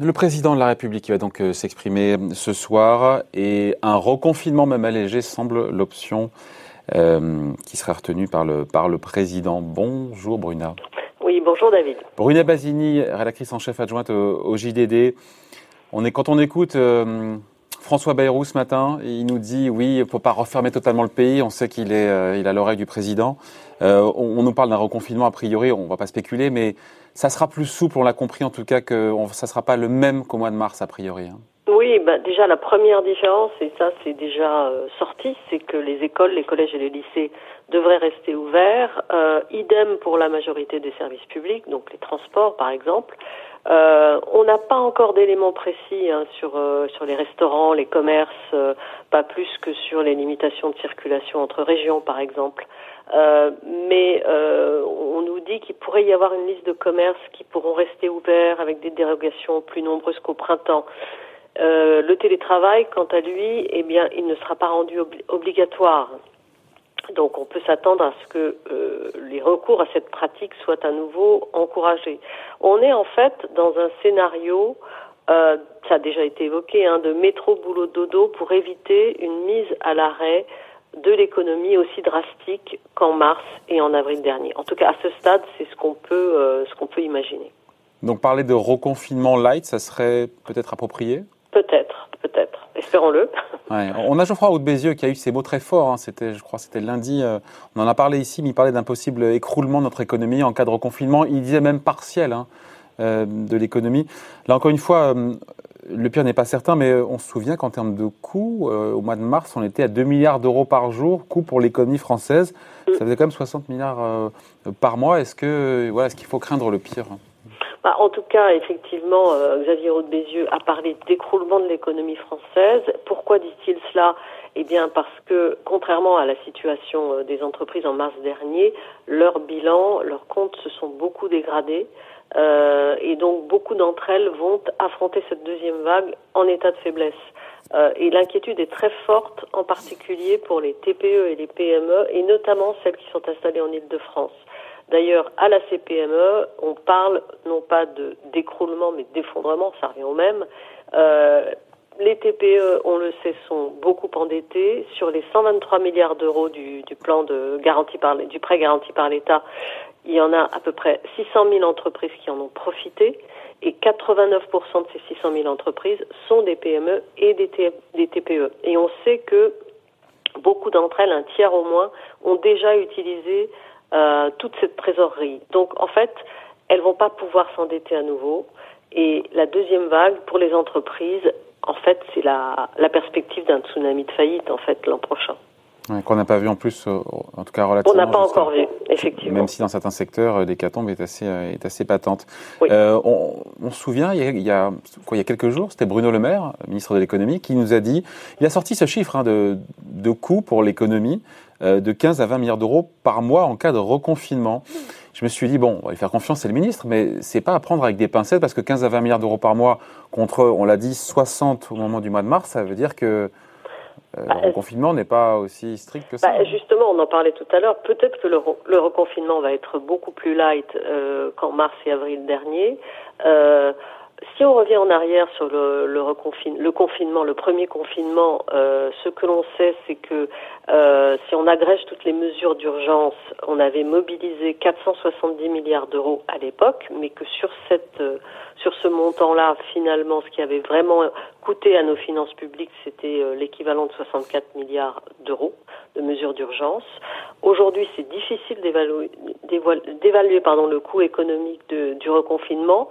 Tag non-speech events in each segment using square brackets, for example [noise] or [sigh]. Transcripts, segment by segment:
Le président de la République va donc euh, s'exprimer ce soir et un reconfinement même allégé semble l'option euh, qui sera retenue par le, par le président. Bonjour Bruna. Oui, bonjour David. Bruna Basini, rédactrice en chef adjointe au, JDD. On est, quand on écoute euh, François Bayrou ce matin, il nous dit oui, il ne faut pas refermer totalement le pays. On sait qu'il est, il a l'oreille du président. on, on, nous parle d'un reconfinement a priori, on ne va pas spéculer, mais ça sera plus souple, on l'a compris en tout cas, que ça ne sera pas le même qu'au mois de mars a priori. Hein. Oui, bah déjà la première différence, et ça c'est déjà euh, sorti, c'est que les écoles, les collèges et les lycées devraient rester ouverts. Euh, idem pour la majorité des services publics, donc les transports par exemple. Euh, on n'a pas encore d'éléments précis hein, sur euh, sur les restaurants, les commerces, euh, pas plus que sur les limitations de circulation entre régions par exemple. Mais on nous dit qu'il pourrait y avoir une liste de commerces qui pourront rester ouverts avec des dérogations plus nombreuses qu'au printemps. Le télétravail, quant à lui, eh bien, il ne sera pas rendu obligatoire. Donc, on peut s'attendre à ce que euh, les recours à cette pratique soient à nouveau encouragés. On est en fait dans un scénario, euh, ça a déjà été évoqué, hein, de métro boulot dodo pour éviter une mise à l'arrêt de l'économie aussi drastique qu'en mars et en avril dernier. En tout cas, à ce stade, c'est ce qu'on peut, euh, ce qu'on peut imaginer. Donc parler de reconfinement light, ça serait peut-être approprié? Peut-être, peut-être. Espérons-le. [laughs] On a Geoffroy Haute Bézieux qui a eu ces mots très forts. Hein. C'était, je crois, c'était lundi. Euh, on en a parlé ici, mais il parlait d'un possible écroulement de notre économie en cas de reconfinement. Il disait même partiel hein, euh, de l'économie. Là, encore une fois, euh, le pire n'est pas certain, mais on se souvient qu'en termes de coûts, au mois de mars, on était à 2 milliards d'euros par jour, coût pour l'économie française. Ça faisait quand même 60 milliards par mois. Est-ce que voilà, est-ce qu'il faut craindre le pire? En tout cas, effectivement, euh, Xavier Bézieux a parlé d'écroulement de l'économie française. Pourquoi dit-il cela? Eh bien, parce que, contrairement à la situation des entreprises en mars dernier, leurs bilans, leurs comptes se sont beaucoup dégradés. Euh, et donc beaucoup d'entre elles vont affronter cette deuxième vague en état de faiblesse. Euh, et l'inquiétude est très forte, en particulier pour les TPE et les PME, et notamment celles qui sont installées en Ile-de-France. D'ailleurs, à la CPME, on parle non pas de d'écroulement, mais d'effondrement, ça revient au même. Euh, les TPE, on le sait, sont beaucoup endettés. Sur les 123 milliards d'euros du, plan de garantie par du prêt garanti par l'État, il y en a à peu près 600 000 entreprises qui en ont profité et 89% de ces 600 000 entreprises sont des PME et des TPE. Et on sait que beaucoup d'entre elles, un tiers au moins, ont déjà utilisé euh, toute cette trésorerie. Donc en fait, elles vont pas pouvoir s'endetter à nouveau. Et la deuxième vague pour les entreprises, en fait, c'est la, la perspective d'un tsunami de faillite en fait l'an prochain. Qu'on n'a pas vu en plus, euh, en tout cas relativement. On n'a pas encore vu, effectivement. Même si dans certains secteurs, euh, l'hécatombe est assez, euh, est assez patente. Oui. Euh, on, on, se souvient, il y a, il y a, quoi, il y a quelques jours, c'était Bruno Le Maire, ministre de l'économie, qui nous a dit, il a sorti ce chiffre hein, de, de coût pour l'économie euh, de 15 à 20 milliards d'euros par mois en cas de reconfinement. Je me suis dit, bon, on va lui faire confiance, c'est le ministre, mais c'est pas à prendre avec des pincettes parce que 15 à 20 milliards d'euros par mois contre, on l'a dit, 60 au moment du mois de mars, ça veut dire que euh, bah, le confinement n'est pas aussi strict que ça. Bah, justement, on en parlait tout à l'heure. Peut-être que le, le, reconfinement va être beaucoup plus light euh, qu'en mars et avril dernier. Euh, si on revient en arrière sur le, le, le confinement, le premier confinement, euh, ce que l'on sait, c'est que euh, si on agrège toutes les mesures d'urgence, on avait mobilisé 470 milliards d'euros à l'époque, mais que sur cette euh, sur ce montant-là, finalement, ce qui avait vraiment coûté à nos finances publiques, c'était euh, l'équivalent de 64 milliards d'euros de mesures d'urgence. Aujourd'hui, c'est difficile d'évaluer pardon, le coût économique de, du reconfinement.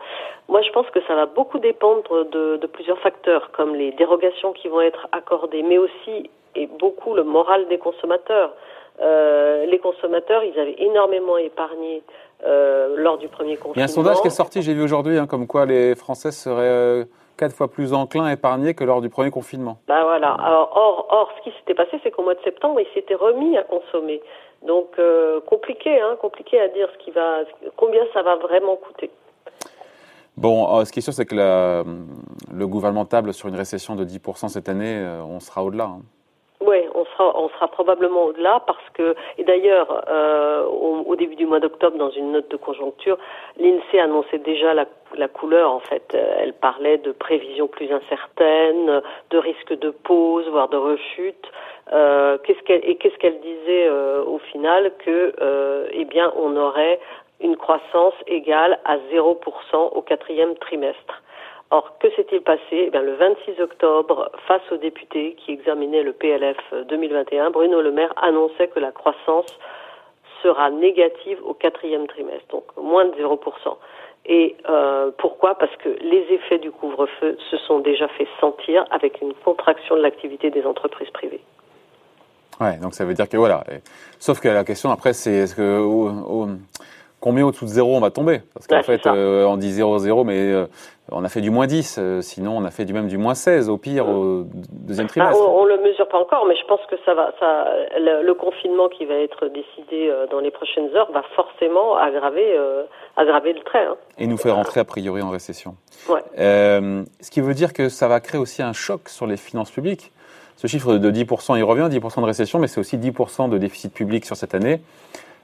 Moi, je pense que ça va beaucoup dépendre de, de plusieurs facteurs, comme les dérogations qui vont être accordées, mais aussi et beaucoup le moral des consommateurs. Euh, les consommateurs, ils avaient énormément épargné euh, lors du premier confinement. Il y a un sondage qui est sorti, j'ai vu aujourd'hui, hein, comme quoi les Français seraient euh, quatre fois plus enclins à épargner que lors du premier confinement. Bah voilà. Alors, or, or, ce qui s'était passé, c'est qu'au mois de septembre, ils s'étaient remis à consommer. Donc euh, compliqué, hein, compliqué à dire ce qui va, combien ça va vraiment coûter. Bon, ce qui est sûr, c'est que la, le gouvernement table sur une récession de 10% cette année, on sera au-delà. Hein. On sera probablement au-delà parce que, et d'ailleurs, euh, au, début du mois d'octobre, dans une note de conjoncture, l'INSEE annonçait déjà la, la, couleur. En fait, elle parlait de prévisions plus incertaines, de risques de pause, voire de rechute. Euh, qu'est-ce qu'elle, et qu'est-ce qu'elle disait euh, au final que, euh, eh bien, on aurait une croissance égale à 0% au quatrième trimestre. Or, que s'est-il passé? Eh bien, Le 26 octobre, face aux députés qui examinaient le PLF 2021, Bruno Le Maire annonçait que la croissance sera négative au quatrième trimestre, donc moins de 0%. Et euh, pourquoi? Parce que les effets du couvre-feu se sont déjà fait sentir avec une contraction de l'activité des entreprises privées. Ouais, donc ça veut dire que voilà. Sauf que la question après, c'est est-ce que combien au-dessous de zéro on va tomber? Parce qu'en fait, euh, on dit 0-0, mais euh, on a fait du moins 10, euh, sinon on a fait du même du moins 16 au pire au deuxième trimestre. on, ne le mesure pas encore, mais je pense que ça va, ça, le, confinement qui va être décidé dans les prochaines heures va forcément aggraver, aggraver le trait. Hein. Et nous faire rentrer a priori en récession. Ouais. ce qui veut dire que ça va créer aussi un choc sur les finances publiques. Ce chiffre de 10%, il revient, 10% de récession, mais c'est aussi 10% de déficit public sur cette année.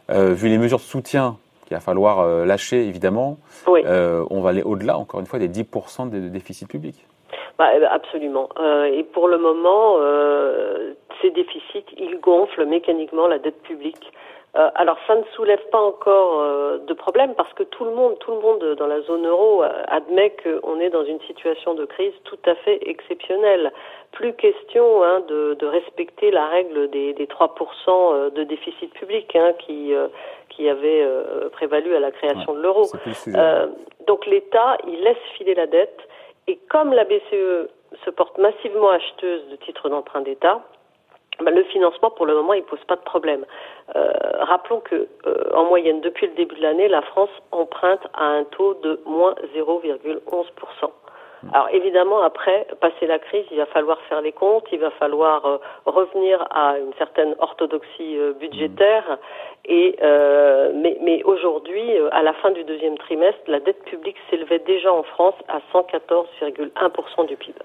vu les mesures de soutien qu'il va falloir euh, lâcher, évidemment. Euh, on va aller au-delà, encore une fois, des 10% de déficit public. Bah, ben, absolument. Euh, et pour le moment, ces déficits, ils gonflent mécaniquement la dette publique. alors ça ne soulève pas encore de problème parce que tout le monde, tout le monde dans la zone euro admet qu'on est dans une situation de crise tout à fait exceptionnelle. Plus question hein, de, respecter la règle des, des 3% de déficit public hein, qui qui avait euh, prévalu à la création de l'euro. Euh, donc l'État, il laisse filer la dette, et comme la BCE se porte massivement acheteuse de titres d'emprunt d'État, ben, le financement, pour le moment, il pose pas de problème. Euh, rappelons que, en moyenne, depuis le début de l'année, la France emprunte à un taux de moins 0,11 alors évidemment, après, passer la crise, il va falloir faire les comptes, il va falloir euh, revenir à une certaine orthodoxie euh, budgétaire. Et euh, mais, mais aujourd'hui, à la fin du deuxième trimestre, la dette publique s'élevait déjà en France à 114,1% du PIB.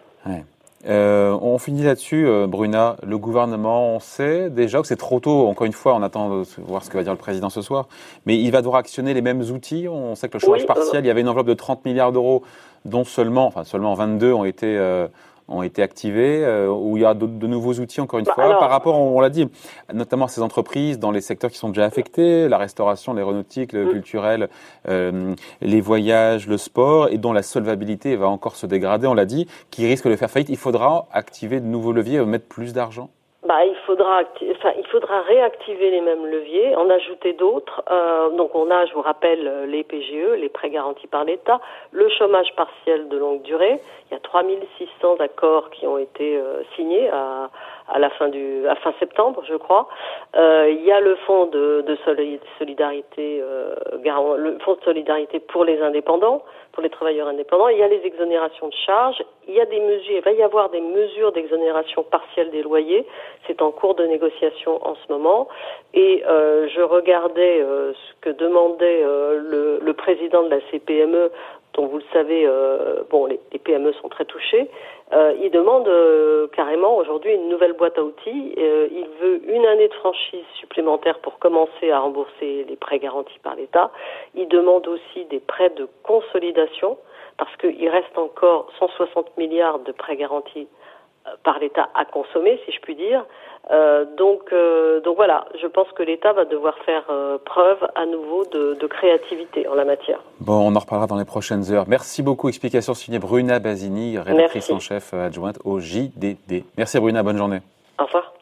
On finit là-dessus, Bruna. Le gouvernement, on sait déjà que c'est trop tôt. Encore une fois, on attend de voir ce que va dire le président ce soir. Mais il va devoir actionner les mêmes outils. On sait que le chômage partiel, il y avait une enveloppe de 30 milliards d'euros dont seulement, enfin seulement 22 ont été euh, ont été activés, euh, où il y a de, nouveaux outils, encore une bah, fois, par rapport, on, l'a dit, notamment à ces entreprises dans les secteurs qui sont déjà affectés, la restauration, l'aéronautique, le mm. culturel, euh, les voyages, le sport, et dont la solvabilité va encore se dégrader, on l'a dit, qui risque de faire faillite. Il faudra activer de nouveaux leviers, mettre plus d'argent bah, il faudra, enfin, il faudra réactiver les mêmes leviers, en ajouter d'autres. Euh, donc, on a, je vous rappelle, les PGE, les prêts garantis par l'État, le chômage partiel de longue durée. Il y a 3600 accords qui ont été euh, signés à, à la fin du, à fin septembre, je crois. Euh, il y a le fonds de, solidarité, euh, le fonds de solidarité pour les indépendants, pour les travailleurs indépendants. Il y a les exonérations de charges. Il y a des mesures, il va y avoir des mesures d'exonération partielle des loyers. C'est en cours de négociation en ce moment. Et euh, je regardais euh, ce que demandait euh, le, le, président de la CPME donc vous le savez, euh, bon, les, PME sont très touchées. Euh, il demande euh, carrément aujourd'hui une nouvelle boîte à outils. il veut une année de franchise supplémentaire pour commencer à rembourser les prêts garantis par l'État. Il demande aussi des prêts de consolidation parce qu'il reste encore 160 milliards de prêts garantis par l'État à consommer, si je puis dire. Euh, donc, euh, donc voilà, je pense que l'État va devoir faire euh, preuve à nouveau de, de, créativité en la matière. Bon, on en reparlera dans les prochaines heures. Merci beaucoup. Explication signée Bruna Basini, rédactrice en chef adjointe au JDD. Merci Bruna, bonne journée. Au revoir.